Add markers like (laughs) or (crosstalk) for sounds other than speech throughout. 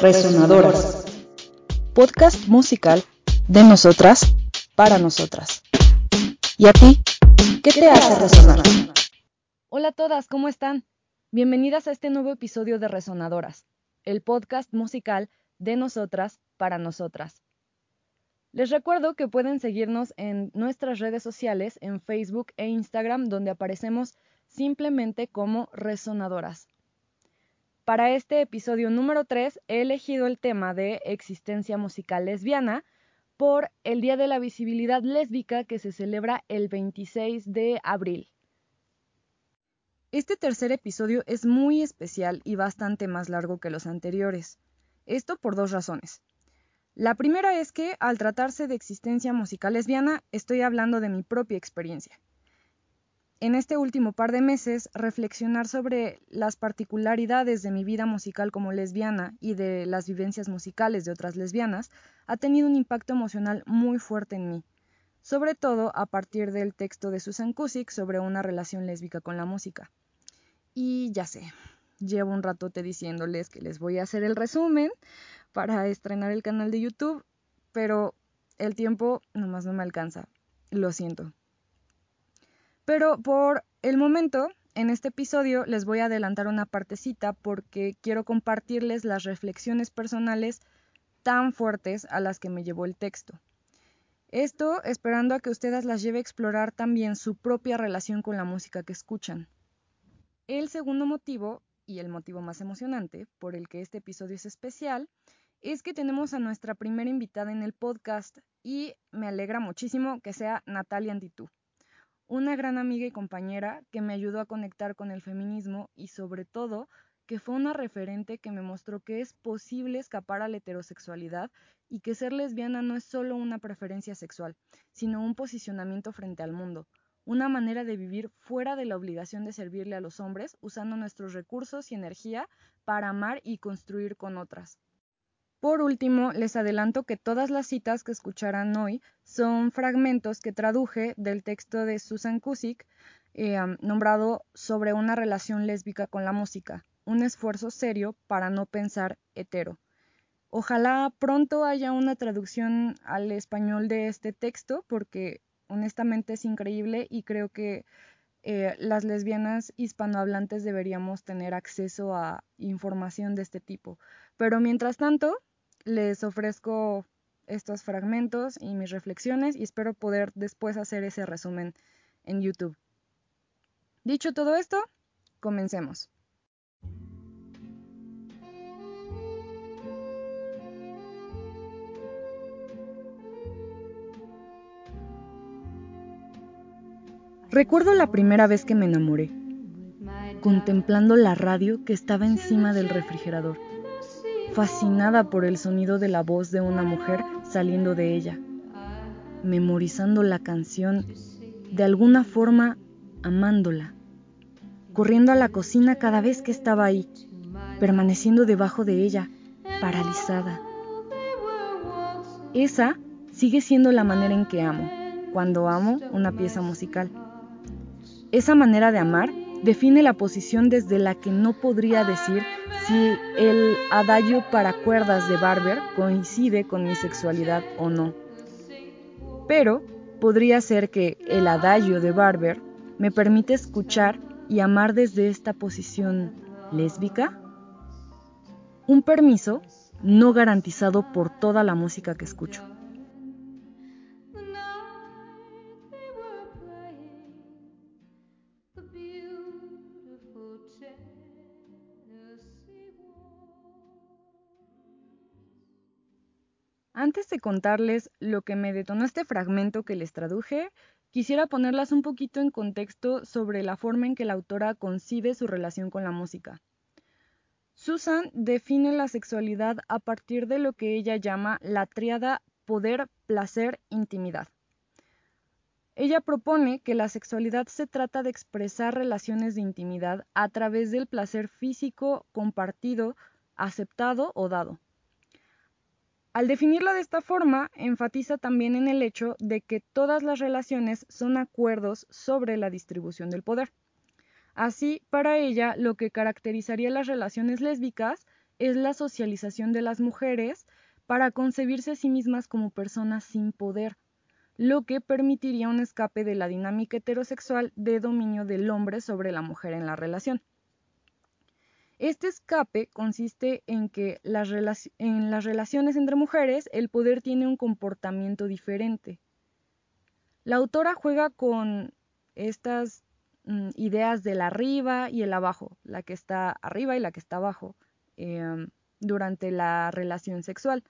Resonadoras. Podcast musical de nosotras para nosotras. ¿Y a ti? ¿Qué te hace resonar? Hola a todas, ¿cómo están? Bienvenidas a este nuevo episodio de Resonadoras, el podcast musical de nosotras para nosotras. Les recuerdo que pueden seguirnos en nuestras redes sociales, en Facebook e Instagram, donde aparecemos simplemente como Resonadoras. Para este episodio número 3 he elegido el tema de existencia musical lesbiana por el Día de la Visibilidad Lésbica que se celebra el 26 de abril. Este tercer episodio es muy especial y bastante más largo que los anteriores. Esto por dos razones. La primera es que, al tratarse de existencia musical lesbiana, estoy hablando de mi propia experiencia en este último par de meses reflexionar sobre las particularidades de mi vida musical como lesbiana y de las vivencias musicales de otras lesbianas ha tenido un impacto emocional muy fuerte en mí, sobre todo a partir del texto de Susan Kusik sobre una relación lésbica con la música. Y ya sé, llevo un ratote diciéndoles que les voy a hacer el resumen para estrenar el canal de YouTube, pero el tiempo nomás no me alcanza. Lo siento. Pero por el momento, en este episodio les voy a adelantar una partecita porque quiero compartirles las reflexiones personales tan fuertes a las que me llevó el texto. Esto esperando a que ustedes las lleve a explorar también su propia relación con la música que escuchan. El segundo motivo, y el motivo más emocionante por el que este episodio es especial, es que tenemos a nuestra primera invitada en el podcast y me alegra muchísimo que sea Natalia Antitú una gran amiga y compañera que me ayudó a conectar con el feminismo y sobre todo que fue una referente que me mostró que es posible escapar a la heterosexualidad y que ser lesbiana no es solo una preferencia sexual, sino un posicionamiento frente al mundo, una manera de vivir fuera de la obligación de servirle a los hombres, usando nuestros recursos y energía para amar y construir con otras. Por último, les adelanto que todas las citas que escucharán hoy son fragmentos que traduje del texto de Susan Kusik, eh, nombrado Sobre una relación lésbica con la música, un esfuerzo serio para no pensar hetero. Ojalá pronto haya una traducción al español de este texto, porque honestamente es increíble y creo que eh, las lesbianas hispanohablantes deberíamos tener acceso a información de este tipo. Pero mientras tanto, les ofrezco estos fragmentos y mis reflexiones y espero poder después hacer ese resumen en YouTube. Dicho todo esto, comencemos. Recuerdo la primera vez que me enamoré, contemplando la radio que estaba encima del refrigerador fascinada por el sonido de la voz de una mujer saliendo de ella, memorizando la canción, de alguna forma amándola, corriendo a la cocina cada vez que estaba ahí, permaneciendo debajo de ella, paralizada. Esa sigue siendo la manera en que amo, cuando amo una pieza musical. Esa manera de amar define la posición desde la que no podría decir si el adagio para cuerdas de Barber coincide con mi sexualidad o no. Pero podría ser que el adagio de Barber me permite escuchar y amar desde esta posición lésbica. Un permiso no garantizado por toda la música que escucho. Antes de contarles lo que me detonó este fragmento que les traduje, quisiera ponerlas un poquito en contexto sobre la forma en que la autora concibe su relación con la música. Susan define la sexualidad a partir de lo que ella llama la triada poder, placer, intimidad. Ella propone que la sexualidad se trata de expresar relaciones de intimidad a través del placer físico compartido, aceptado o dado. Al definirla de esta forma, enfatiza también en el hecho de que todas las relaciones son acuerdos sobre la distribución del poder. Así, para ella, lo que caracterizaría las relaciones lésbicas es la socialización de las mujeres para concebirse a sí mismas como personas sin poder, lo que permitiría un escape de la dinámica heterosexual de dominio del hombre sobre la mujer en la relación. Este escape consiste en que en las relaciones entre mujeres el poder tiene un comportamiento diferente. La autora juega con estas mm, ideas del arriba y el abajo, la que está arriba y la que está abajo, em, durante la relación sexual,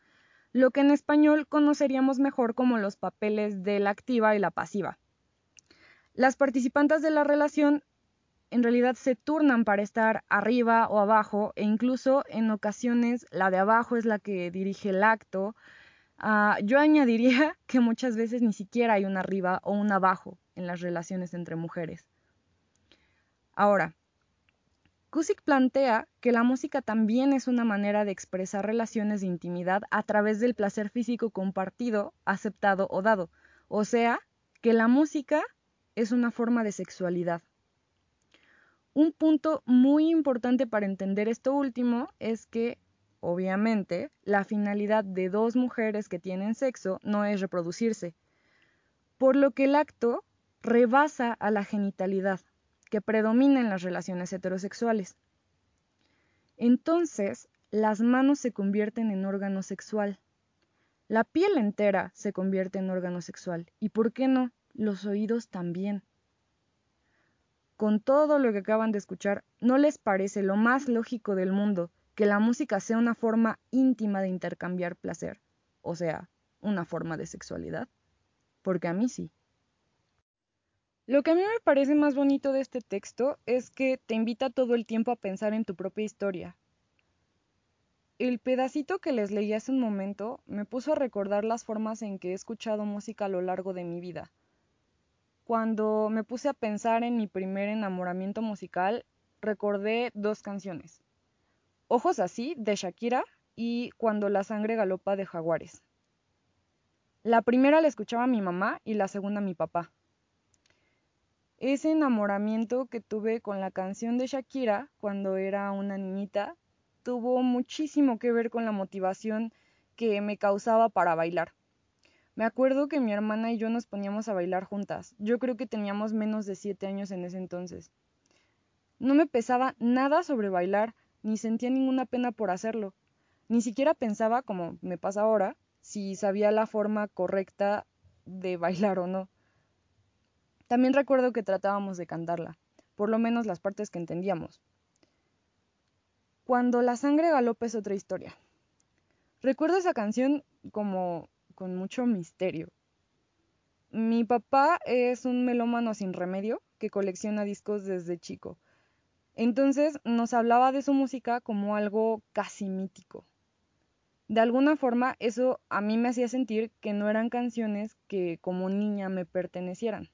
lo que en español conoceríamos mejor como los papeles de la activa y la pasiva. Las participantes de la relación en realidad se turnan para estar arriba o abajo e incluso en ocasiones la de abajo es la que dirige el acto. Ah, yo añadiría (laughs) que muchas veces ni siquiera hay un arriba o un abajo en las relaciones entre mujeres. Ahora, Kusik plantea que la música también es una manera de expresar relaciones de intimidad a través del placer físico compartido, aceptado o dado, o sea, que la música es una forma de sexualidad. Un punto muy importante para entender esto último es que, obviamente, la finalidad de dos mujeres que tienen sexo no es reproducirse, por lo que el acto rebasa a la genitalidad, que predomina en las relaciones heterosexuales. Entonces, las manos se convierten en órgano sexual. La piel entera se convierte en órgano sexual. ¿Y por qué no? Los oídos también con todo lo que acaban de escuchar, ¿no les parece lo más lógico del mundo que la música sea una forma íntima de intercambiar placer? O sea, una forma de sexualidad. Porque a mí sí. Lo que a mí me parece más bonito de este texto es que te invita todo el tiempo a pensar en tu propia historia. El pedacito que les leí hace un momento me puso a recordar las formas en que he escuchado música a lo largo de mi vida cuando me puse a pensar en mi primer enamoramiento musical, recordé dos canciones. Ojos así, de Shakira, y Cuando la sangre galopa de Jaguares. La primera la escuchaba mi mamá y la segunda mi papá. Ese enamoramiento que tuve con la canción de Shakira cuando era una niñita tuvo muchísimo que ver con la motivación que me causaba para bailar. Me acuerdo que mi hermana y yo nos poníamos a bailar juntas. Yo creo que teníamos menos de siete años en ese entonces. No me pesaba nada sobre bailar, ni sentía ninguna pena por hacerlo. Ni siquiera pensaba, como me pasa ahora, si sabía la forma correcta de bailar o no. También recuerdo que tratábamos de cantarla, por lo menos las partes que entendíamos. Cuando la sangre galopa es otra historia. Recuerdo esa canción como con mucho misterio. Mi papá es un melómano sin remedio que colecciona discos desde chico. Entonces nos hablaba de su música como algo casi mítico. De alguna forma eso a mí me hacía sentir que no eran canciones que como niña me pertenecieran.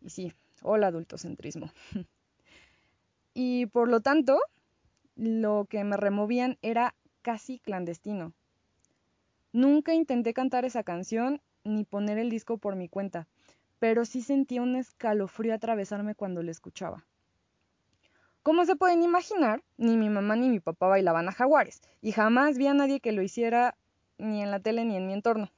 Y sí, hola adultocentrismo. (laughs) y por lo tanto, lo que me removían era casi clandestino. Nunca intenté cantar esa canción ni poner el disco por mi cuenta, pero sí sentía un escalofrío atravesarme cuando la escuchaba. Como se pueden imaginar, ni mi mamá ni mi papá bailaban a jaguares, y jamás vi a nadie que lo hiciera ni en la tele ni en mi entorno.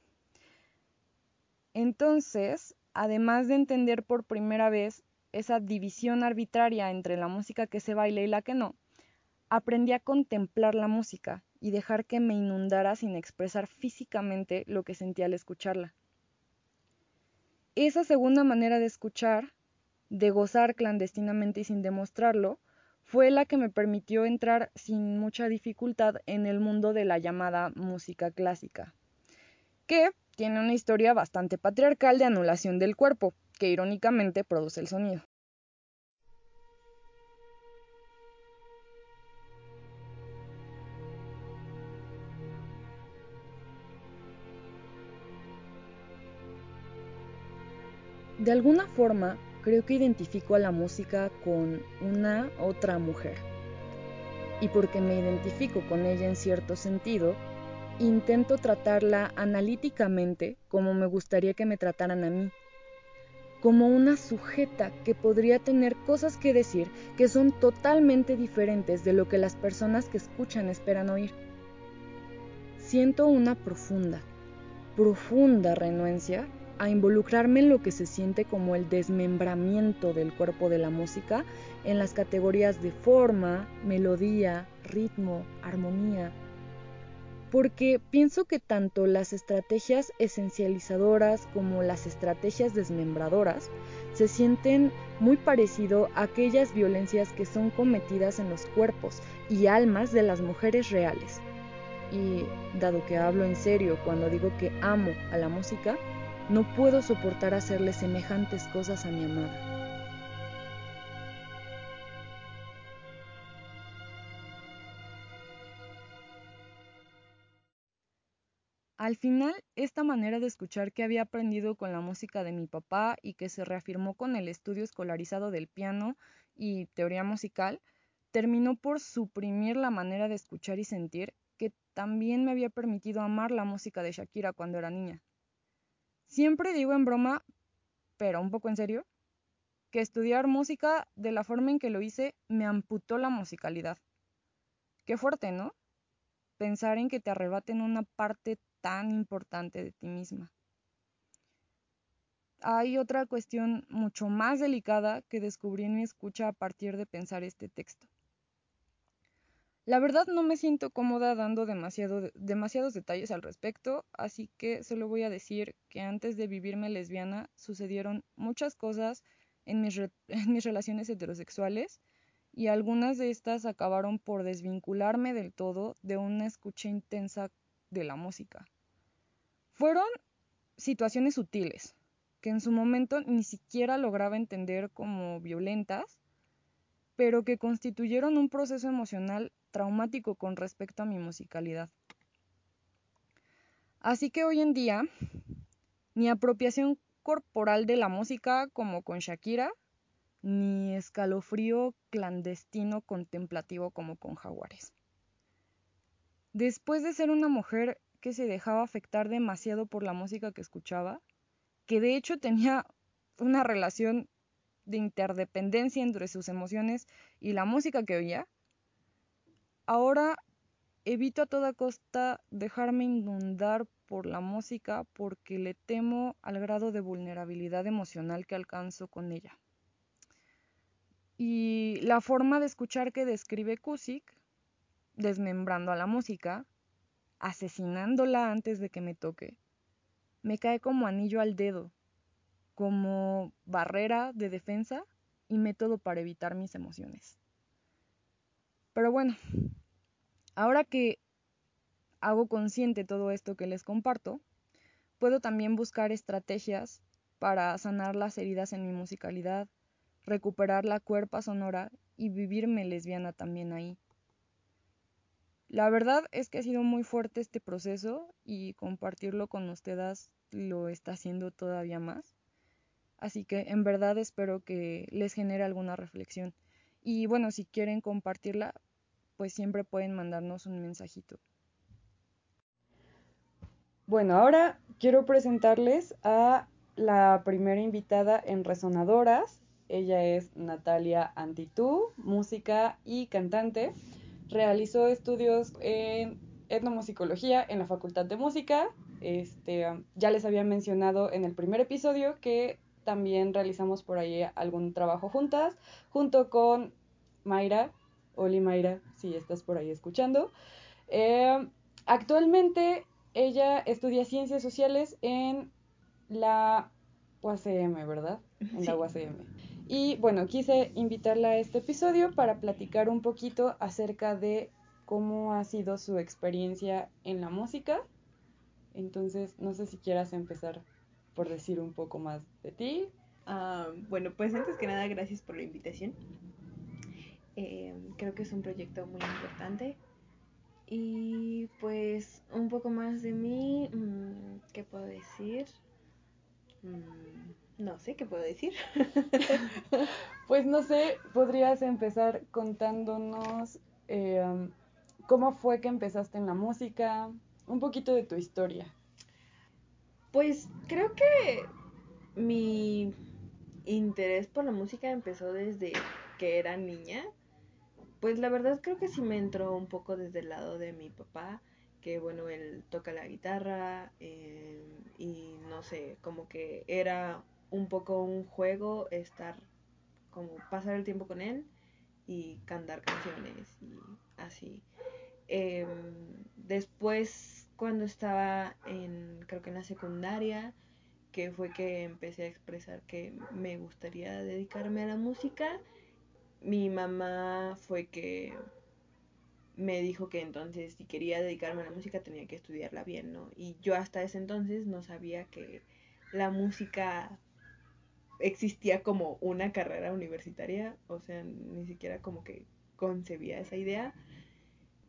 Entonces, además de entender por primera vez esa división arbitraria entre la música que se baila y la que no, aprendí a contemplar la música y dejar que me inundara sin expresar físicamente lo que sentía al escucharla. Esa segunda manera de escuchar, de gozar clandestinamente y sin demostrarlo, fue la que me permitió entrar sin mucha dificultad en el mundo de la llamada música clásica, que tiene una historia bastante patriarcal de anulación del cuerpo, que irónicamente produce el sonido. De alguna forma, creo que identifico a la música con una otra mujer. Y porque me identifico con ella en cierto sentido, intento tratarla analíticamente como me gustaría que me trataran a mí. como una sujeta que podría tener cosas que decir que son totalmente diferentes de lo que las personas que escuchan esperan oír. Siento una profunda, profunda renuencia a involucrarme en lo que se siente como el desmembramiento del cuerpo de la música en las categorías de forma, melodía, ritmo, armonía, porque pienso que tanto las estrategias esencializadoras como las estrategias desmembradoras se sienten muy parecido a aquellas violencias que son cometidas en los cuerpos y almas de las mujeres reales. Y dado que hablo en serio cuando digo que amo a la música, no puedo soportar hacerle semejantes cosas a mi amada. Al final, esta manera de escuchar que había aprendido con la música de mi papá y que se reafirmó con el estudio escolarizado del piano y teoría musical, terminó por suprimir la manera de escuchar y sentir que también me había permitido amar la música de Shakira cuando era niña. Siempre digo en broma, pero un poco en serio, que estudiar música de la forma en que lo hice me amputó la musicalidad. Qué fuerte, ¿no? Pensar en que te arrebaten una parte tan importante de ti misma. Hay otra cuestión mucho más delicada que descubrí en mi escucha a partir de pensar este texto. La verdad no me siento cómoda dando demasiado, demasiados detalles al respecto, así que solo voy a decir que antes de vivirme lesbiana sucedieron muchas cosas en mis, (laughs) en mis relaciones heterosexuales y algunas de estas acabaron por desvincularme del todo de una escucha intensa de la música. Fueron situaciones sutiles, que en su momento ni siquiera lograba entender como violentas, pero que constituyeron un proceso emocional traumático con respecto a mi musicalidad. Así que hoy en día, ni apropiación corporal de la música como con Shakira, ni escalofrío clandestino contemplativo como con Jaguares. Después de ser una mujer que se dejaba afectar demasiado por la música que escuchaba, que de hecho tenía una relación de interdependencia entre sus emociones y la música que oía, ahora evito a toda costa dejarme inundar por la música porque le temo al grado de vulnerabilidad emocional que alcanzo con ella. Y la forma de escuchar que describe Kusik desmembrando a la música, asesinándola antes de que me toque, me cae como anillo al dedo, como barrera de defensa y método para evitar mis emociones. Pero bueno, ahora que hago consciente todo esto que les comparto, puedo también buscar estrategias para sanar las heridas en mi musicalidad, recuperar la cuerpa sonora y vivirme lesbiana también ahí. La verdad es que ha sido muy fuerte este proceso y compartirlo con ustedes lo está haciendo todavía más. Así que en verdad espero que les genere alguna reflexión. Y bueno, si quieren compartirla, pues siempre pueden mandarnos un mensajito. Bueno, ahora quiero presentarles a la primera invitada en Resonadoras. Ella es Natalia Antitú, música y cantante. Realizó estudios en etnomusicología en la Facultad de Música. Este, ya les había mencionado en el primer episodio que también realizamos por ahí algún trabajo juntas, junto con Mayra, Oli Mayra, si estás por ahí escuchando. Eh, actualmente ella estudia ciencias sociales en la UACM, ¿verdad? En la UACM. Y bueno, quise invitarla a este episodio para platicar un poquito acerca de cómo ha sido su experiencia en la música. Entonces, no sé si quieras empezar por decir un poco más de ti. Ah, bueno, pues antes que nada, gracias por la invitación. Eh, creo que es un proyecto muy importante. Y pues un poco más de mí, mm, ¿qué puedo decir? Mm, no sé qué puedo decir. (laughs) pues no sé, podrías empezar contándonos eh, cómo fue que empezaste en la música, un poquito de tu historia. Pues creo que mi interés por la música empezó desde que era niña. Pues la verdad creo que sí me entró un poco desde el lado de mi papá, que bueno, él toca la guitarra eh, y no sé, como que era un poco un juego estar, como pasar el tiempo con él y cantar canciones y así. Em, después, cuando estaba en, creo que en la secundaria, que fue que empecé a expresar que me gustaría dedicarme a la música, mi mamá fue que me dijo que entonces si quería dedicarme a la música tenía que estudiarla bien, ¿no? Y yo hasta ese entonces no sabía que la música existía como una carrera universitaria, o sea, ni siquiera como que concebía esa idea.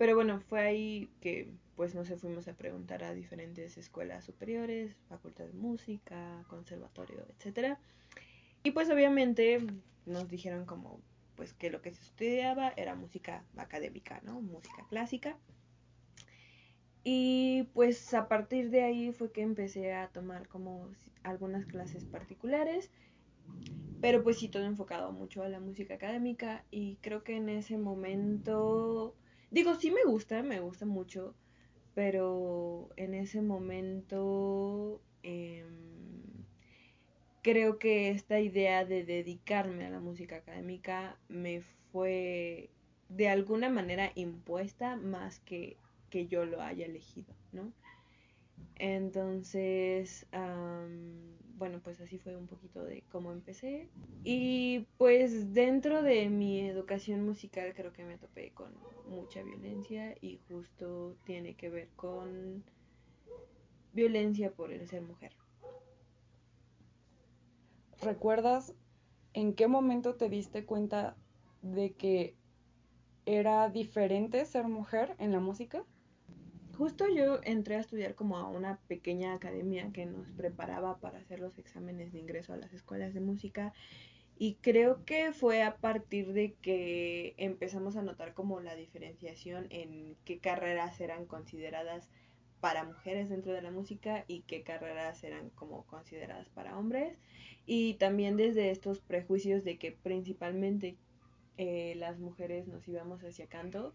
Pero bueno, fue ahí que pues no fuimos a preguntar a diferentes escuelas superiores, facultad de música, conservatorio, etcétera. Y pues obviamente nos dijeron como pues que lo que se estudiaba era música académica, ¿no? Música clásica. Y pues a partir de ahí fue que empecé a tomar como algunas clases particulares, pero pues sí todo enfocado mucho a la música académica y creo que en ese momento, digo, sí me gusta, me gusta mucho, pero en ese momento em, creo que esta idea de dedicarme a la música académica me fue de alguna manera impuesta más que que yo lo haya elegido, ¿no? Entonces, bueno, pues así fue un poquito de cómo empecé. Y pues dentro de mi educación musical creo que me topé con mucha violencia y justo tiene que ver con violencia por el ser mujer. ¿Recuerdas en qué momento te diste cuenta de que era diferente ser mujer en la música? Justo yo entré a estudiar como a una pequeña academia que nos preparaba para hacer los exámenes de ingreso a las escuelas de música y creo que fue a partir de que empezamos a notar como la diferenciación en qué carreras eran consideradas para mujeres dentro de la música y qué carreras eran como consideradas para hombres y también desde estos prejuicios de que principalmente eh, las mujeres nos íbamos hacia canto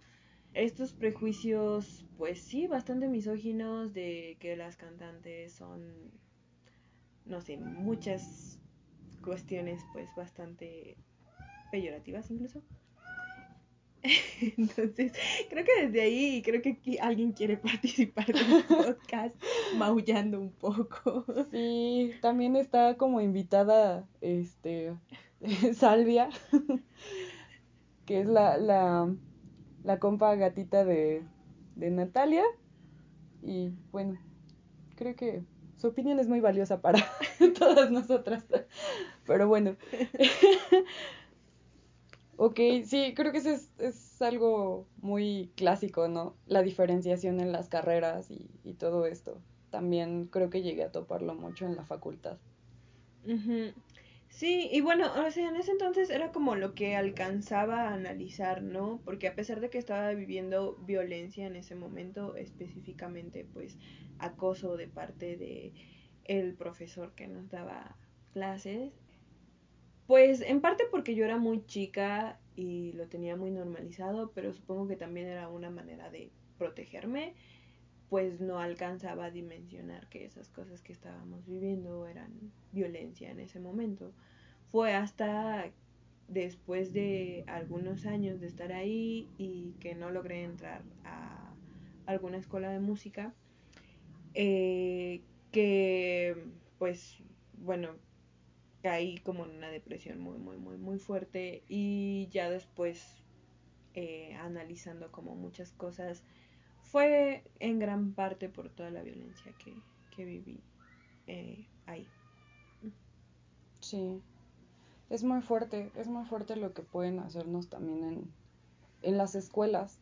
estos prejuicios, pues sí, bastante misóginos de que las cantantes son, no sé, muchas cuestiones pues bastante peyorativas incluso. (laughs) Entonces, creo que desde ahí, creo que aquí alguien quiere (laughs) participar del podcast (laughs) maullando un poco. Sí, también está como invitada este Salvia, que es la, la la compa gatita de, de Natalia. Y bueno, creo que su opinión es muy valiosa para (laughs) todas nosotras. Pero bueno. (laughs) ok, sí, creo que eso es, es, algo muy clásico, ¿no? La diferenciación en las carreras y, y, todo esto. También creo que llegué a toparlo mucho en la facultad. Sí, y bueno, o sea, en ese entonces era como lo que alcanzaba a analizar, ¿no? Porque a pesar de que estaba viviendo violencia en ese momento, específicamente pues acoso de parte de el profesor que nos daba clases, pues en parte porque yo era muy chica y lo tenía muy normalizado, pero supongo que también era una manera de protegerme, pues no alcanzaba a dimensionar que esas cosas que estábamos viviendo eran violencia en ese momento. Fue hasta después de algunos años de estar ahí y que no logré entrar a alguna escuela de música, eh, que pues bueno, caí como en una depresión muy, muy, muy, muy fuerte y ya después eh, analizando como muchas cosas, fue en gran parte por toda la violencia que, que viví eh, ahí. Sí, es muy fuerte, es muy fuerte lo que pueden hacernos también en, en las escuelas.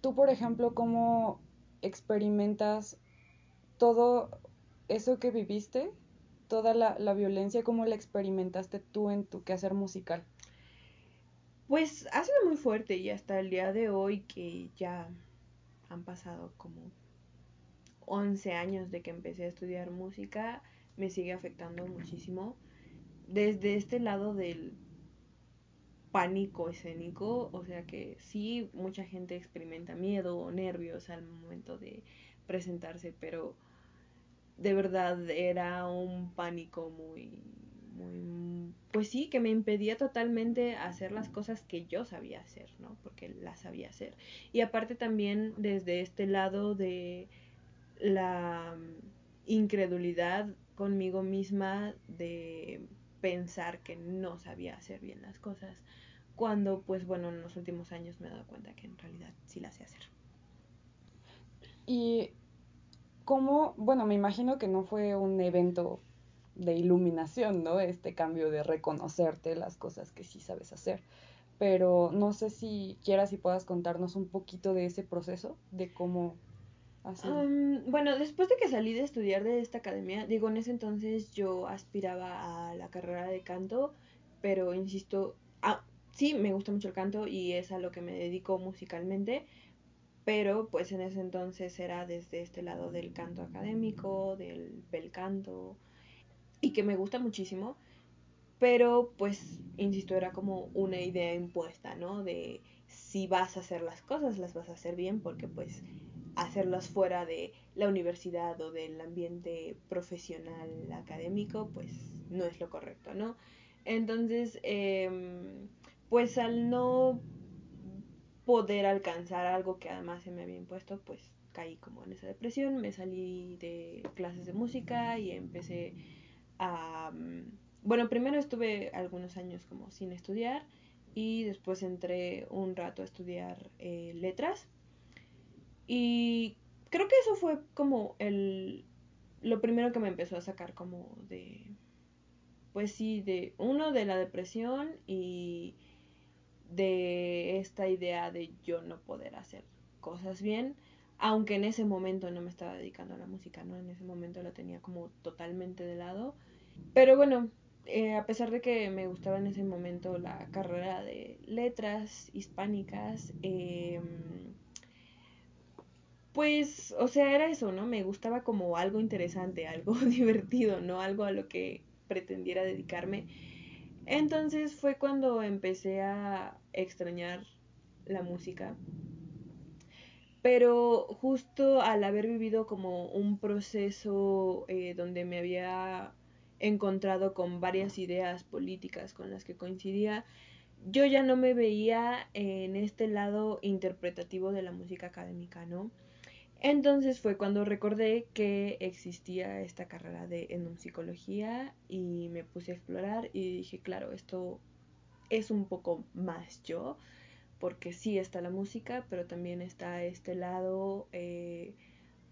Tú, por ejemplo, ¿cómo experimentas todo eso que viviste, toda la, la violencia, cómo la experimentaste tú en tu quehacer musical? Pues ha sido muy fuerte y hasta el día de hoy que ya han pasado como 11 años de que empecé a estudiar música, me sigue afectando muchísimo. Desde este lado del pánico escénico, o sea que sí, mucha gente experimenta miedo o nervios al momento de presentarse, pero de verdad era un pánico muy, muy, pues sí, que me impedía totalmente hacer las cosas que yo sabía hacer, ¿no? Porque las sabía hacer. Y aparte también desde este lado de la incredulidad conmigo misma de pensar que no sabía hacer bien las cosas, cuando pues bueno, en los últimos años me he dado cuenta que en realidad sí las sé hacer. Y cómo, bueno, me imagino que no fue un evento de iluminación, ¿no? Este cambio de reconocerte las cosas que sí sabes hacer. Pero no sé si quieras y puedas contarnos un poquito de ese proceso, de cómo bueno, después de que salí de estudiar de esta academia, digo, en ese entonces yo aspiraba a la carrera de canto, pero insisto, ah, sí, me gusta mucho el canto y es a lo que me dedico musicalmente, pero pues en ese entonces era desde este lado del canto académico, del bel canto, y que me gusta muchísimo, pero pues, insisto, era como una idea impuesta, ¿no? De si vas a hacer las cosas, las vas a hacer bien, porque pues hacerlas fuera de la universidad o del ambiente profesional académico, pues no es lo correcto, ¿no? Entonces, em, pues al no poder alcanzar algo que además se me había impuesto, pues caí como en esa depresión, me salí de clases de música y empecé Mm, bueno, primero estuve algunos años como sin estudiar y después entré un rato a estudiar eh, letras y creo que eso fue como el lo primero que me empezó a sacar como de pues sí, de uno de la depresión y de esta idea de yo no poder hacer cosas bien, aunque en ese momento no me estaba dedicando a la música, ¿no? En ese momento la tenía como totalmente de lado. Pero bueno, eh, a pesar de que me gustaba en ese momento la carrera de letras hispánicas, eh, pues, o sea, era eso, ¿no? Me gustaba como algo interesante, (laughs) algo divertido, ¿no? Algo a lo que pretendiera dedicarme. Entonces fue cuando empecé a extrañar la música. Pero justo al haber vivido como un proceso eh, donde me había encontrado con varias ideas políticas con las que coincidía, yo ya no me veía en este lado interpretativo de la música académica, ¿no? Entonces fue cuando recordé que existía esta carrera de etnopsicología y me puse a explorar y dije, claro, esto es un poco más yo, porque sí está la música, pero también está este lado eh,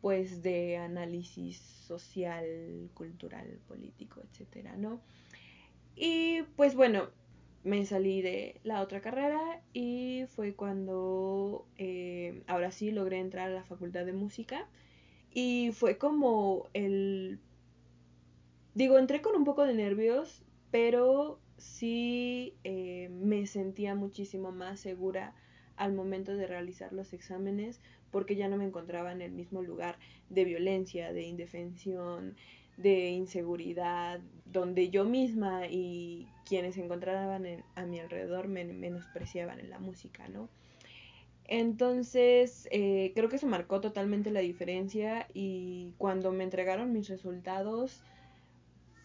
pues de análisis social, cultural, político, etcétera, ¿no? Y pues bueno, me salí de la otra carrera y fue cuando eh, ahora sí logré entrar a la facultad de música y fue como el digo entré con un poco de nervios pero sí eh, me sentía muchísimo más segura al momento de realizar los exámenes porque ya no me encontraba en el mismo lugar de violencia, de indefensión, de inseguridad, donde yo misma y quienes se encontraban a mi alrededor me menospreciaban en la música, ¿no? Entonces, eh, creo que eso marcó totalmente la diferencia y cuando me entregaron mis resultados,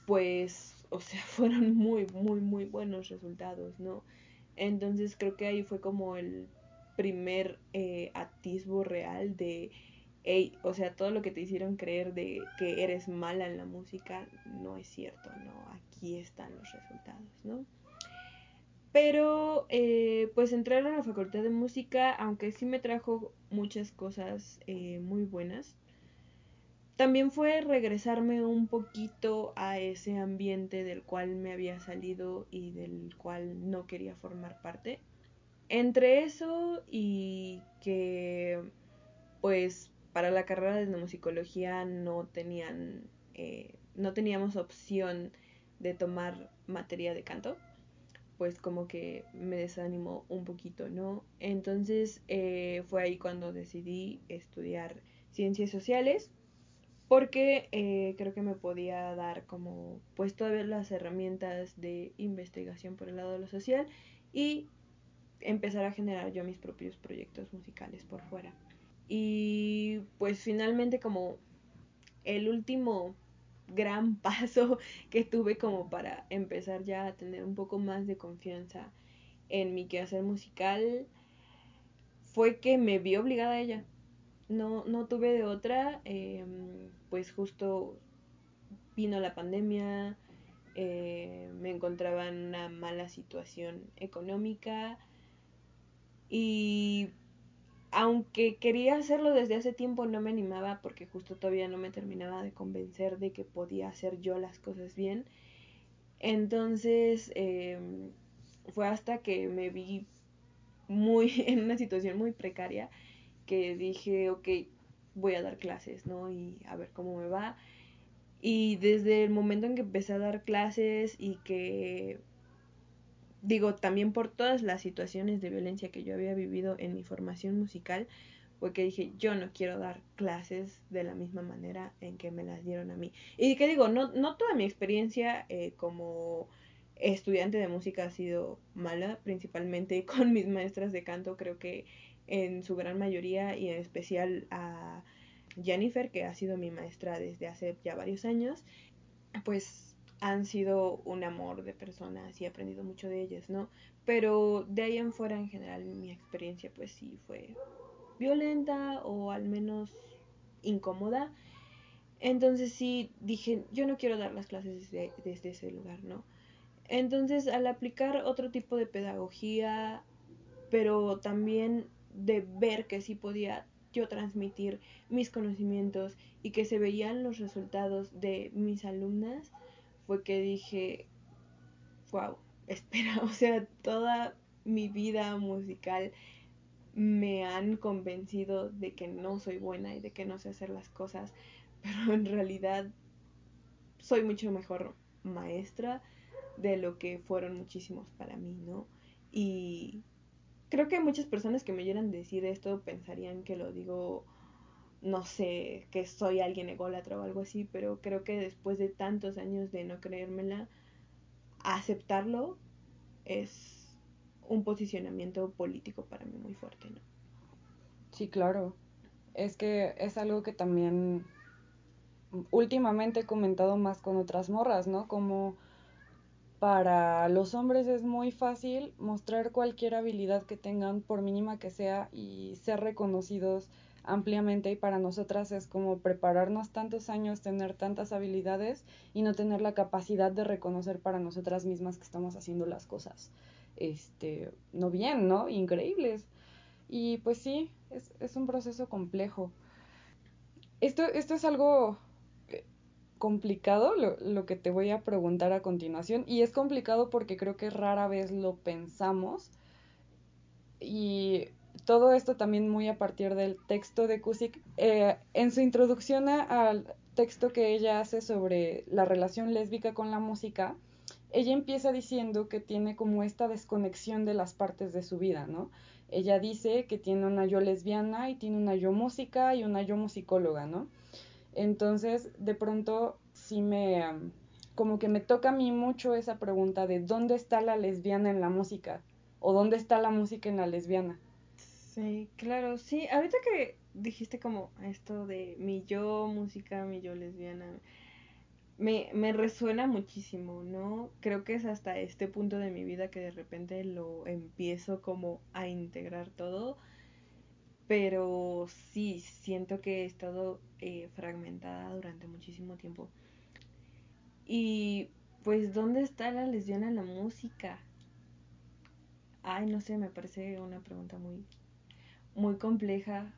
pues, o sea, (laughs) fueron muy, muy, muy buenos resultados, ¿no? Entonces creo que ahí fue como el primer eh, atisbo real de o sea, todo lo que te hicieron creer de que eres mala en la música no es cierto, ¿no? Aquí están los resultados, ¿no? Pero, eh, pues entrar a la facultad de música, aunque sí me trajo muchas cosas eh, muy buenas, también fue regresarme un poquito a ese ambiente del cual me había salido y del cual no quería formar parte. Entre eso y que, pues, para la carrera de musicología no tenían, eh, no teníamos opción de tomar materia de canto, pues como que me desanimó un poquito, ¿no? Entonces eh, fue ahí cuando decidí estudiar ciencias sociales porque eh, creo que me podía dar como pues todas las herramientas de investigación por el lado de lo social y empezar a generar yo mis propios proyectos musicales por fuera. Y pues finalmente como el último gran (laughs) paso que tuve como para empezar ya a tener un poco más de confianza en mi quehacer musical fue que me vi obligada a ella. No, no tuve de otra, em, pues justo vino la pandemia, eh, me encontraba en una mala situación económica y aunque quería hacerlo desde hace tiempo no me animaba porque justo todavía no me terminaba de convencer de que podía hacer yo las cosas bien. Entonces em, fue hasta que me vi muy (laughs) en una situación muy precaria que dije, ok, voy a dar clases, ¿no? Y a ver cómo me va. Y desde el momento en que empecé a dar clases y que, digo, también por todas las situaciones de violencia que yo había vivido en mi formación musical, fue que dije, yo no quiero dar clases de la misma manera en que me las dieron a mí. Y que digo, no, no toda mi experiencia eh, como estudiante de música ha sido mala, principalmente (laughs) con mis maestras de canto, creo que en su gran mayoría y en especial a Jennifer, que ha sido mi maestra desde hace ya varios años, pues han sido un amor de personas y he aprendido mucho de ellas, ¿no? Pero de ahí en fuera, en general, mi experiencia pues sí fue violenta o al menos incómoda. Entonces sí dije, yo no quiero dar las clases desde, desde ese lugar, ¿no? Entonces al aplicar otro tipo de pedagogía, pero también de ver que sí podía yo transmitir mis conocimientos y que se veían los resultados de mis alumnas, fue que dije, wow, (laughs) espera, o sea, toda mi vida musical me han convencido de que no soy buena y de que no sé hacer las cosas, (laughs) pero en realidad soy mucho mejor maestra de lo que fueron muchísimos para mí, ¿no? Y creo que muchas personas que me oyeran decir esto pensarían que lo digo, no sé, que soy alguien ególatra o algo así, pero creo que después de tantos años de no creérmela, aceptarlo es un posicionamiento político para mí muy fuerte, ¿no? Sí, claro. Es que es algo que también últimamente he comentado más con otras morras, ¿no? Como para los hombres es muy fácil mostrar cualquier habilidad que tengan, por mínima que sea, y ser reconocidos ampliamente y para nosotras es como prepararnos tantos años, tener tantas habilidades y no tener la capacidad de reconocer para nosotras mismas que estamos haciendo las cosas, este, no bien, ¿no? Increíbles. Y pues sí, es, es un proceso complejo. Esto, esto es algo complicado lo, lo, que te voy a preguntar a continuación y es complicado porque creo que rara vez lo pensamos y todo esto también muy a partir del texto de Kusik. Eh, en su introducción al texto que ella hace sobre la relación lésbica con la música, ella empieza diciendo que tiene como esta desconexión de las partes de su vida, ¿no? Ella dice que tiene una yo lesbiana y tiene una yo música y una yo musicóloga, ¿no? Entonces, de pronto, sí me, como que me toca a mí mucho esa pregunta de dónde está la lesbiana en la música o dónde está la música en la lesbiana. Sí, claro, sí. Ahorita que dijiste como esto de mi yo música, mi yo lesbiana, me, me resuena muchísimo, ¿no? Creo que es hasta este punto de mi vida que de repente lo empiezo como a integrar todo pero sí, siento que he estado eh, fragmentada durante muchísimo tiempo. Y pues, ¿dónde está la lesbiana en la música? Ay, no sé, me parece una pregunta muy, muy compleja.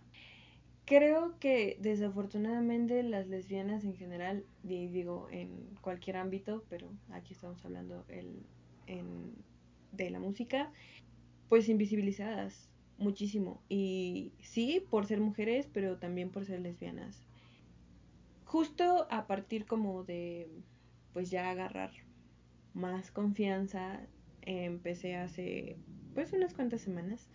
Creo que desafortunadamente las lesbianas en general, digo, en cualquier ámbito, pero aquí estamos hablando el, en, de la música, pues invisibilizadas muchísimo. Y sí, por ser mujeres, pero también por ser lesbianas. Justo a partir como de, pues ya agarrar más confianza, empecé hace, pues unas cuantas semanas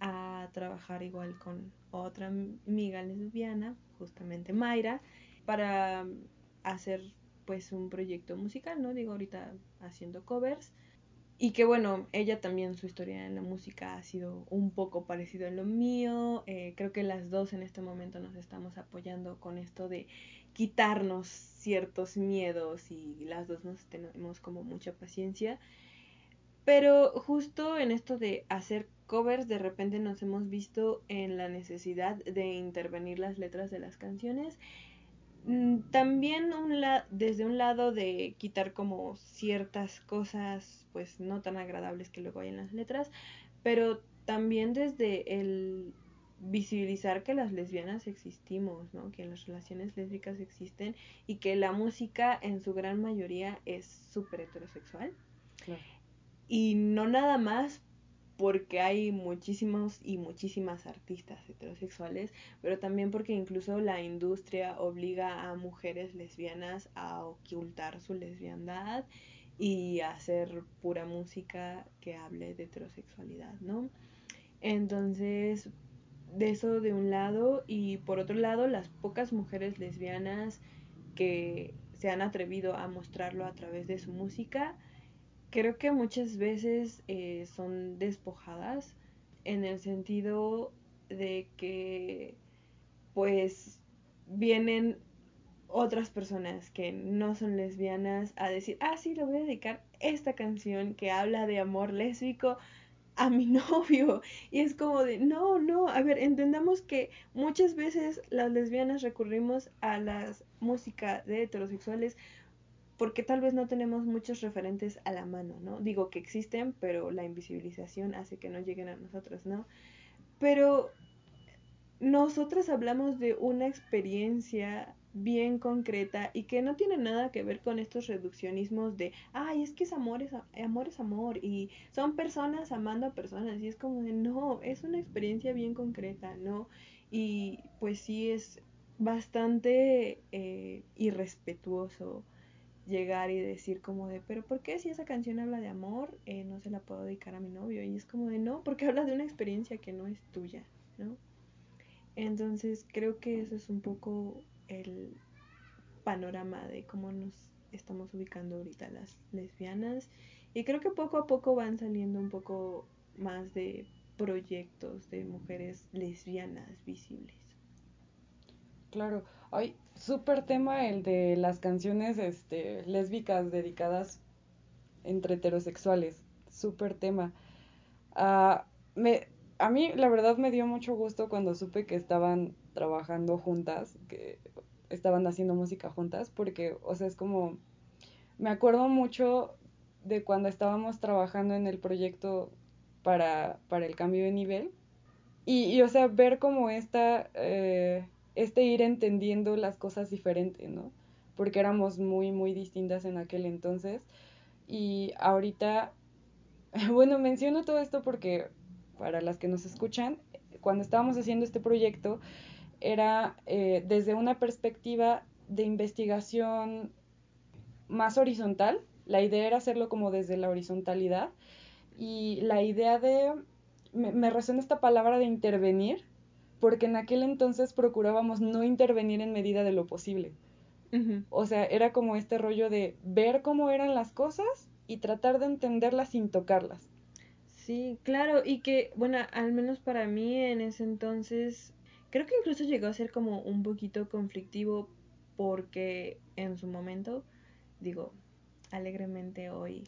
a trabajar igual con otra amiga lesbiana, justamente Mayra. para hacer pues un proyecto musical, ¿no? Digo, ahorita haciendo covers. Y que bueno, ella también su historia en la música ha sido un poco parecido a lo mío. Eh, creo que las dos en este momento nos estamos apoyando con esto de quitarnos ciertos miedos y las dos nos tenemos como mucha paciencia. Pero justo en esto de hacer covers, de repente nos hemos visto en la necesidad de intervenir las letras de las canciones Mm, también un desde un lado de quitar como ciertas cosas pues no tan agradables que luego hay en las letras, pero también desde el visibilizar que las lesbianas existimos, ¿no? Que las relaciones lésbicas existen y que la música en su gran mayoría es súper heterosexual. Y no nada más porque hay muchísimos y muchísimas artistas heterosexuales, pero también porque incluso la industria obliga a mujeres lesbianas a ocultar su lesbiandad y hacer pura música que hable de heterosexualidad, ¿no? Entonces, de eso de un lado y por otro lado, las pocas mujeres lesbianas que se han atrevido a mostrarlo a través de su música, creo que muchas veces eh, son despojadas en el sentido de que pues vienen otras personas que no son lesbianas a decir, ah, sí, le voy a dedicar esta canción que habla de amor lésbico a mi (laughs) novio. Y es como de, no, no, a ver, entendamos que muchas veces las lesbianas recurrimos a la música de heterosexuales porque tal vez no tenemos muchos referentes a la mano, ¿no? Digo que existen, pero la invisibilización hace que no lleguen a nosotros, ¿no? Pero nosotras hablamos de una experiencia bien concreta y que no tiene nada que ver con estos reduccionismos de, ay, es que es amor, es amor, es amor, y son personas amando a personas, y es como de, no, es una experiencia bien concreta, ¿no? Y pues sí es bastante eh, irrespetuoso llegar y decir como de, pero ¿por qué si esa canción habla de amor, eh, no se la puedo dedicar a mi novio? Y es como de, no, porque (laughs) habla de una experiencia que no es tuya, ¿no? Entonces creo que eso es un poco el panorama de cómo nos estamos ubicando ahorita las lesbianas y creo que poco a poco van saliendo un poco más de proyectos de mujeres lesbianas visibles. Claro, ay, súper tema el de las canciones este, lésbicas dedicadas entre heterosexuales, súper tema. Ah, me, a mí la verdad me dio mucho gusto cuando supe que estaban trabajando juntas, que estaban haciendo música juntas, porque, o sea, es como, me acuerdo mucho de cuando estábamos trabajando en el proyecto para, para el cambio de nivel. Y, y o sea, ver como esta... Eh, este ir entendiendo las cosas diferente, ¿no? Porque éramos muy, muy distintas en aquel entonces. Y ahorita, (laughs) bueno, menciono todo esto porque para las que nos escuchan, cuando estábamos haciendo este proyecto, era eh, desde una perspectiva de investigación más horizontal. La idea era hacerlo como desde la horizontalidad. Y la idea de, me, me esta palabra de intervenir, porque en aquel entonces procurábamos no intervenir en medida de lo posible. O sea, era como este rollo de ver cómo eran las cosas y tratar de entenderlas sin tocarlas. Sí, claro, y que, bueno, al menos para mí en ese entonces, creo que incluso llegó a ser como un poquito conflictivo porque en su momento, digo, alegremente hoy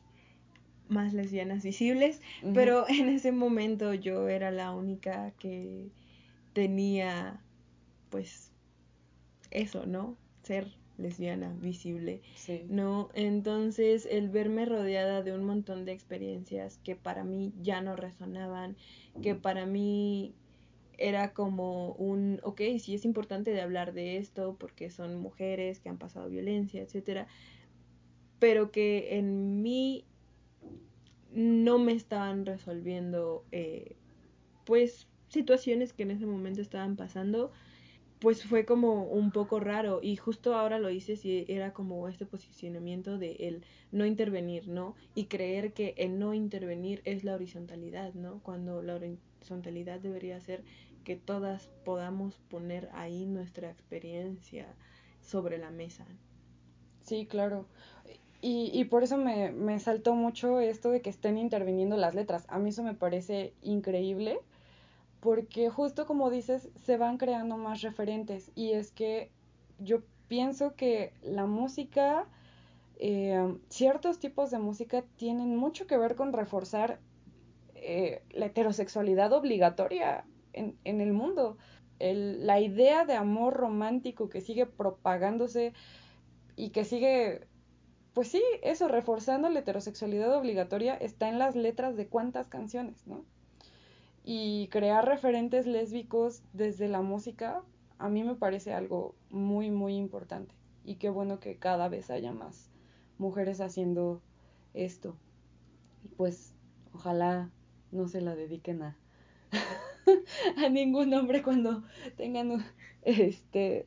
más lesbianas visibles, pero (laughs) en ese momento yo era la única que tenía pues eso, ¿no? Ser lesbiana, visible, ¿no? Entonces el verme rodeada de un montón de experiencias que para mí ya no resonaban, que para mí era como un, ok, sí es importante de hablar de esto porque son mujeres que han pasado violencia, etcétera, pero que en mí no me estaban resolviendo, eh, pues situaciones que en ese momento estaban pasando, pues fue como un poco raro y justo ahora lo dices y era como este posicionamiento de el no intervenir, ¿no? Y creer que el no intervenir es la horizontalidad, ¿no? Cuando la horizontalidad debería ser que todas podamos poner ahí nuestra experiencia sobre la mesa. Sí, claro. Y, y por eso me, me saltó mucho esto de que estén interviniendo las letras. A mí eso me parece increíble porque justo como dices, se van creando más referentes y es que yo pienso que la música, eh, ciertos tipos de música tienen mucho que ver con reforzar eh, la heterosexualidad obligatoria en, en el mundo. El, la idea de amor romántico que sigue propagándose y que sigue, pues sí, eso, reforzando la heterosexualidad obligatoria está en las letras de cuántas canciones, ¿no? Y crear referentes lésbicos desde la música a mí me parece algo muy, muy importante. Y qué bueno que cada vez haya más mujeres haciendo esto. Y pues ojalá no se la dediquen a, (laughs) ningún hombre cuando tengan este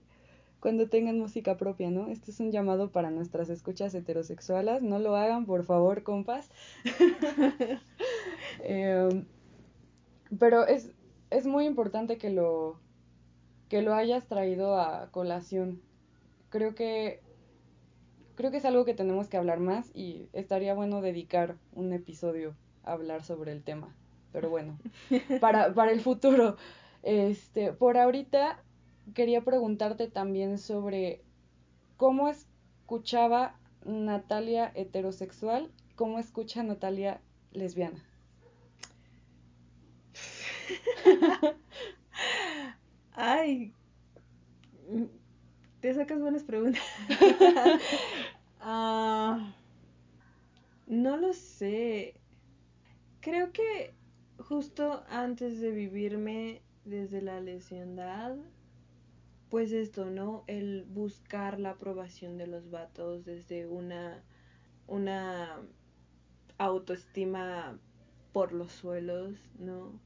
cuando tengan música propia, ¿no? Este es un llamado para nuestras escuchas heterosexuales. No lo hagan, por favor, compas. (laughs) eh, pero es, es muy importante que lo, que lo hayas traído a colación. Creo que creo que es algo que tenemos que hablar más y estaría bueno dedicar un episodio a hablar sobre el tema. Pero bueno, (laughs) para, para el futuro. Este, por ahorita quería preguntarte también sobre cómo escuchaba Natalia heterosexual, cómo escucha Natalia lesbiana. Ay, te sacas buenas preguntas. uh, (laughs) no lo sé. Creo que justo antes de vivirme desde la lesiondad, pues esto, ¿no? El buscar la aprobación de los vatos desde una, una autoestima por los suelos, ¿no?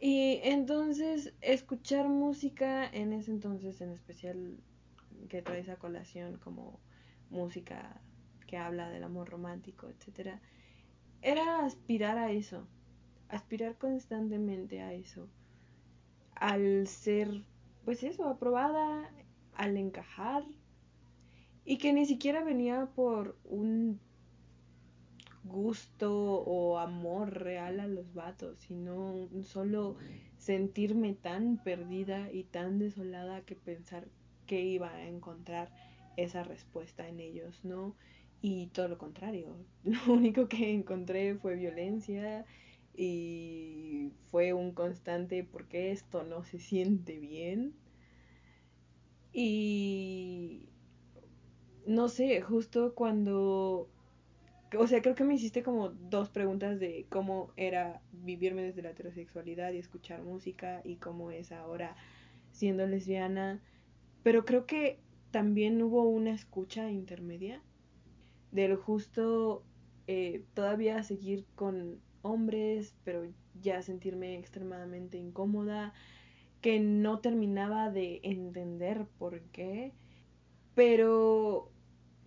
Y entonces escuchar música en ese entonces en especial que trae esa colación como música que habla del amor romántico, etcétera, era aspirar a eso, aspirar constantemente a eso, al ser, pues eso, aprobada, al encajar, y que ni siquiera venía por un gusto o amor real a los vatos, sino solo sentirme tan perdida y tan desolada que pensar que iba a encontrar esa respuesta en ellos, ¿no? Y todo lo contrario, (laughs) lo único que encontré fue violencia y fue un constante porque esto no se siente bien. Y no sé, justo cuando o sea, creo que me hiciste como dos preguntas de cómo era vivirme desde la heterosexualidad y escuchar música y cómo es ahora siendo lesbiana. Pero creo que también hubo una escucha intermedia del justo eh, todavía seguir con hombres, pero ya sentirme extremadamente incómoda, que no terminaba de entender por qué. Pero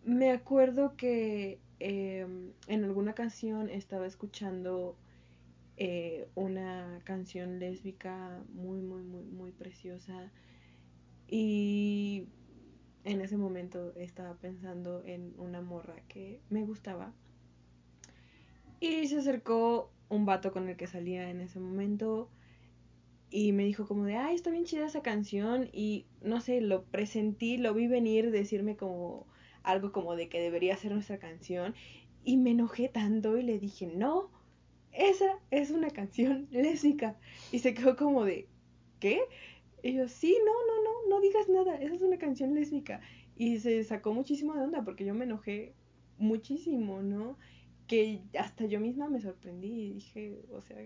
me acuerdo que eh, en alguna canción estaba escuchando eh, una canción lésbica muy, muy, muy, muy preciosa y en ese momento estaba pensando en una morra que me gustaba y se acercó un vato con el que salía en ese momento y me dijo como de, ay, está bien chida esa canción y no sé, lo presentí, lo vi venir, decirme como algo como de que debería ser nuestra canción y me enojé tanto y le dije, no, esa es una canción (laughs) lésbica. Y se quedó como de, ¿qué? Y yo, sí, no, no, no, no digas nada, esa es una canción lésbica. Y se sacó muchísimo de onda porque yo me enojé muchísimo, ¿no? Que hasta yo misma me sorprendí y dije, o sea,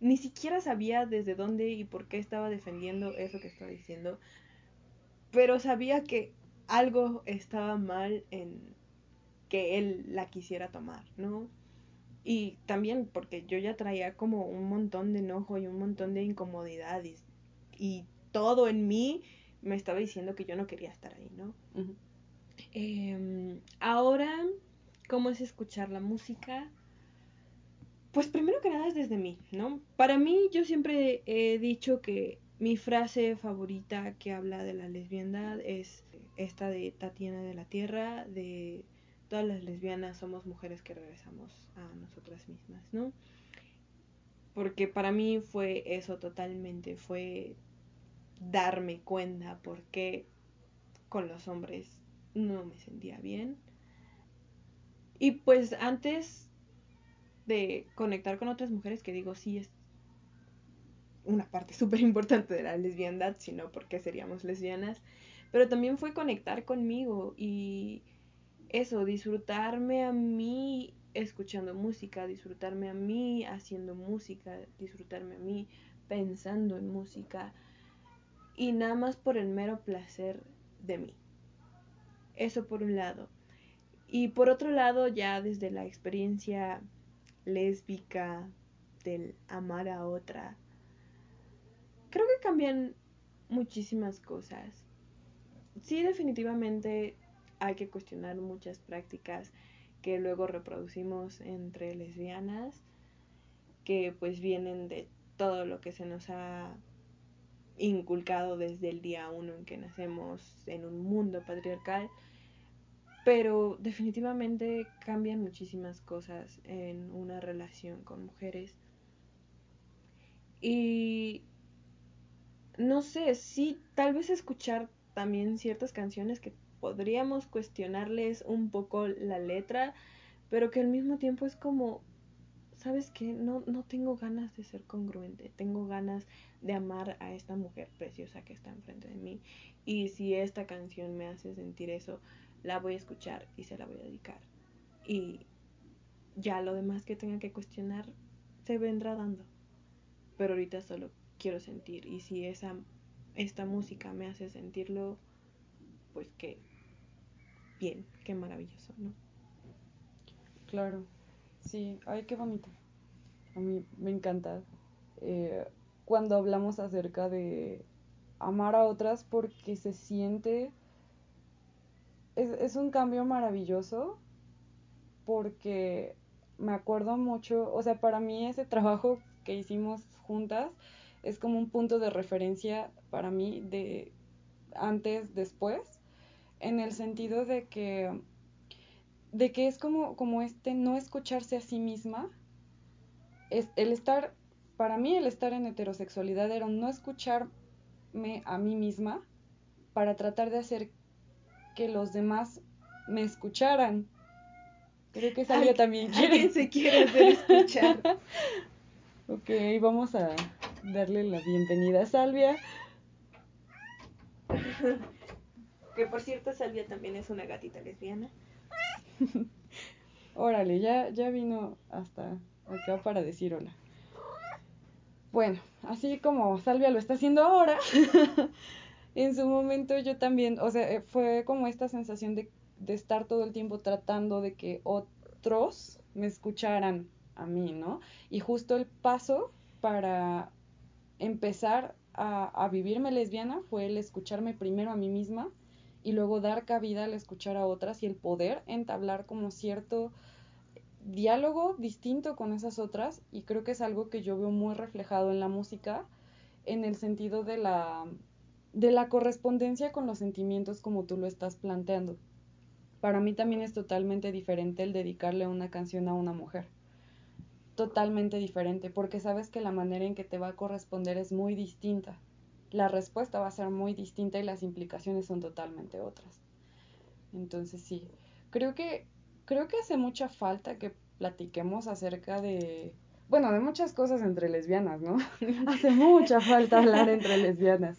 ni siquiera sabía desde dónde y por qué estaba defendiendo eso que estaba diciendo, pero sabía que algo estaba mal en que él la quisiera tomar, ¿no? Y también porque yo ya traía como un montón de enojo y un montón de incomodidad y, y todo en mí me estaba diciendo que yo no quería estar ahí, ¿no? Uh -huh. eh, ahora, ¿cómo es escuchar la música? Pues primero que nada es desde mí, ¿no? Para mí yo siempre he dicho que mi frase favorita que habla de la lesbiandad es esta de Tatiana de la Tierra, de todas las lesbianas somos mujeres que regresamos a nosotras mismas, ¿no? Porque para mí fue eso totalmente, fue darme cuenta por qué con los hombres no me sentía bien. Y pues antes de conectar con otras mujeres, que digo, sí es una parte súper importante de la lesbiandad, sino porque seríamos lesbianas, pero también fue conectar conmigo y eso, disfrutarme a mí escuchando música, disfrutarme a mí haciendo música, disfrutarme a mí pensando en música y nada más por el mero placer de mí. Eso por un lado. Y por otro lado, ya desde la experiencia lésbica del amar a otra, creo que cambian muchísimas cosas. Sí, definitivamente hay que cuestionar muchas prácticas que luego reproducimos entre lesbianas, que pues vienen de todo lo que se nos ha inculcado desde el día uno en que nacemos en un mundo patriarcal, pero definitivamente cambian muchísimas cosas en una relación con mujeres. Y no sé, sí, tal vez escuchar también ciertas canciones que podríamos cuestionarles un poco la letra, pero que al mismo tiempo es como, ¿sabes qué? No, no tengo ganas de ser congruente, tengo ganas de amar a esta mujer preciosa que está enfrente de mí. Y si esta canción me hace sentir eso, la voy a escuchar y se la voy a dedicar. Y ya lo demás que tenga que cuestionar se vendrá dando. Pero ahorita solo quiero sentir. Y si esa, esta música me hace sentirlo, pues que bien, qué maravilloso, ¿no? Claro, sí, ay, qué bonito. A mí me encanta eh, cuando hablamos acerca de amar a otras porque se siente, es, es un cambio maravilloso porque me acuerdo mucho, o sea, para mí ese trabajo que hicimos juntas es como un punto de referencia para mí de antes, después, en el sentido de que, de que es como, como este no escucharse a sí misma, es el estar, para mí el estar en heterosexualidad era no escucharme a mí misma para tratar de hacer que los demás me escucharan. Creo que Salvia también (laughs) quiere. se quiere hacer escuchar. (laughs) ok, vamos a darle la bienvenida a Salvia. Que por cierto, Salvia también es una gatita lesbiana. (laughs) Órale, ya, ya vino hasta acá para decir hola. Bueno, así como Salvia lo está haciendo ahora, (laughs) en su momento yo también, o sea, eh, fue como esta sensación de, de estar todo el tiempo tratando de que otros me escucharan a mí, ¿no? Y justo el paso para empezar a, vivirme lesbiana fue el escucharme primero a mí misma y luego dar cabida al escuchar a otras y el poder entablar como cierto diálogo distinto con esas otras y creo que es algo que yo veo muy reflejado en la música en el sentido de la de la correspondencia con los sentimientos como tú lo estás planteando. Para mí también es totalmente diferente el dedicarle una canción a una mujer. Totalmente diferente, porque sabes que la manera en que te va a corresponder es muy distinta la respuesta va a ser muy distinta y las implicaciones son totalmente otras. Entonces sí, creo que creo que hace mucha falta que platiquemos acerca de bueno, de muchas cosas entre lesbianas, ¿no? (laughs) hace mucha falta hablar entre lesbianas.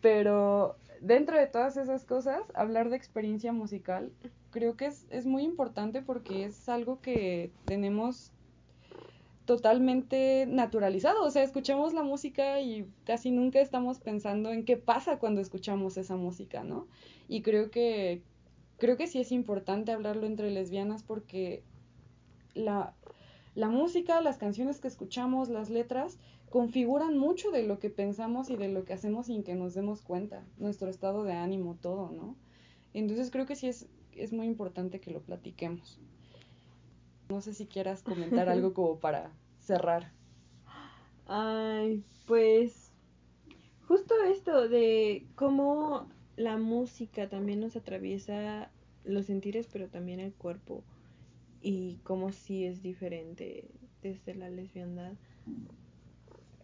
Pero dentro de todas esas cosas, hablar de experiencia musical creo que es, es muy importante porque es algo que tenemos totalmente naturalizado, o sea, escuchamos la música y casi nunca estamos pensando en qué pasa cuando escuchamos esa música, ¿no? Y creo que creo que sí es importante hablarlo entre lesbianas porque la, la música, las canciones que escuchamos, las letras, configuran mucho de lo que pensamos y de lo que hacemos sin que nos demos cuenta, nuestro estado de ánimo, todo, ¿no? Entonces creo que sí es, es muy importante que lo platiquemos. No sé si quieras comentar algo (laughs) como para cerrar. Ay, pues justo esto de cómo la música también nos atraviesa los sentires, pero también el cuerpo. Y cómo sí es diferente desde la lesbiandad.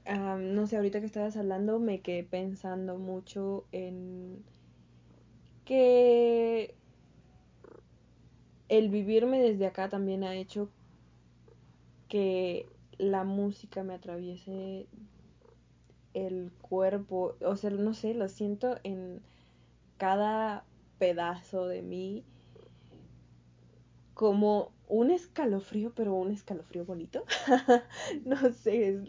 no sé, ahorita que estabas hablando me quedé pensando mucho en que el vivirme desde acá también ha hecho que la música me atraviese el cuerpo, o sea, no sé, lo siento en cada pedazo de mí como un escalofrío, pero un escalofrío bonito. (laughs) no sé, es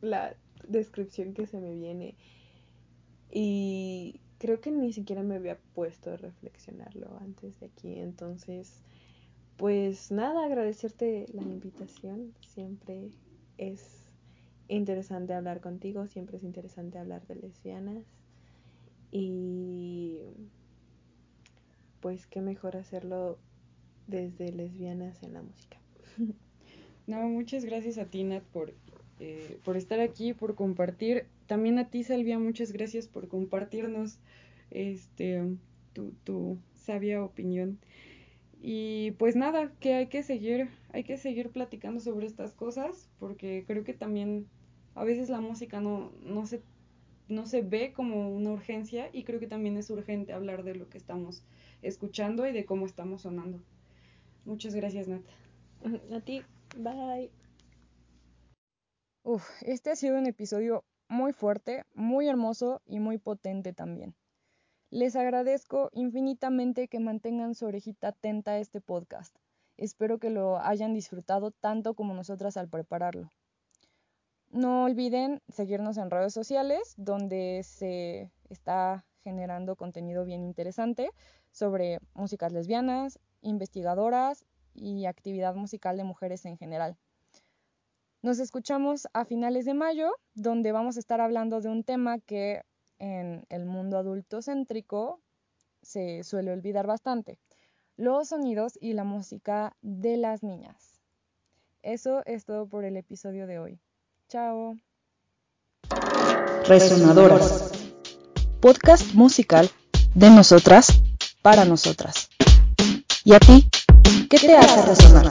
la descripción que se me viene. Y creo que ni siquiera me había puesto a reflexionarlo antes de aquí. Entonces, pues nada, agradecerte la invitación. Siempre es interesante hablar contigo, siempre es interesante hablar de lesbianas. Y pues qué mejor hacerlo desde lesbianas en la música. (laughs) No, muchas gracias a ti, Nat, por, eh, por estar aquí, por compartir. También a ti, Salvia, muchas gracias por compartirnos este, tu, tu sabia opinión. Y pues nada, que hay que seguir, hay que seguir platicando sobre estas cosas, porque creo que también a veces la música no, no se no se ve como una urgencia y creo que también es urgente hablar de lo que estamos escuchando y de cómo estamos sonando. Muchas gracias, Nat. A ti, bye. Este ha sido un episodio muy fuerte, muy hermoso y muy potente también. Les agradezco infinitamente que mantengan su orejita atenta a este podcast. Espero que lo hayan disfrutado tanto como nosotras al prepararlo. No olviden seguirnos en redes sociales donde se está generando contenido bien interesante sobre músicas lesbianas, investigadoras y actividad musical de mujeres en general. Nos escuchamos a finales de mayo, donde vamos a estar hablando de un tema que en el mundo adulto céntrico se suele olvidar bastante, los sonidos y la música de las niñas. Eso es todo por el episodio de hoy. Chao. Resonadoras. Podcast musical de nosotras para nosotras. ¿Y a ti? ¿Qué te hace resonar?